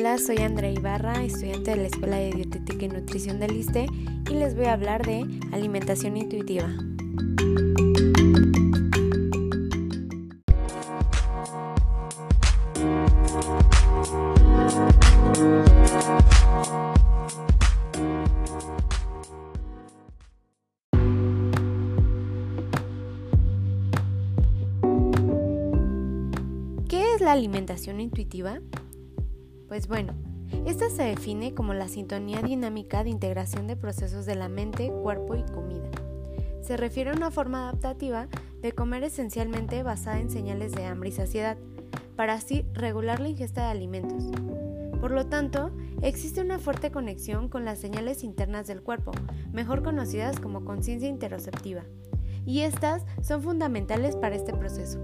Hola, soy Andrea Ibarra, estudiante de la Escuela de Dietética y Nutrición del ISTE y les voy a hablar de alimentación intuitiva. ¿Qué es la alimentación intuitiva? Pues bueno, esta se define como la sintonía dinámica de integración de procesos de la mente, cuerpo y comida. Se refiere a una forma adaptativa de comer esencialmente basada en señales de hambre y saciedad, para así regular la ingesta de alimentos. Por lo tanto, existe una fuerte conexión con las señales internas del cuerpo, mejor conocidas como conciencia interoceptiva, y estas son fundamentales para este proceso.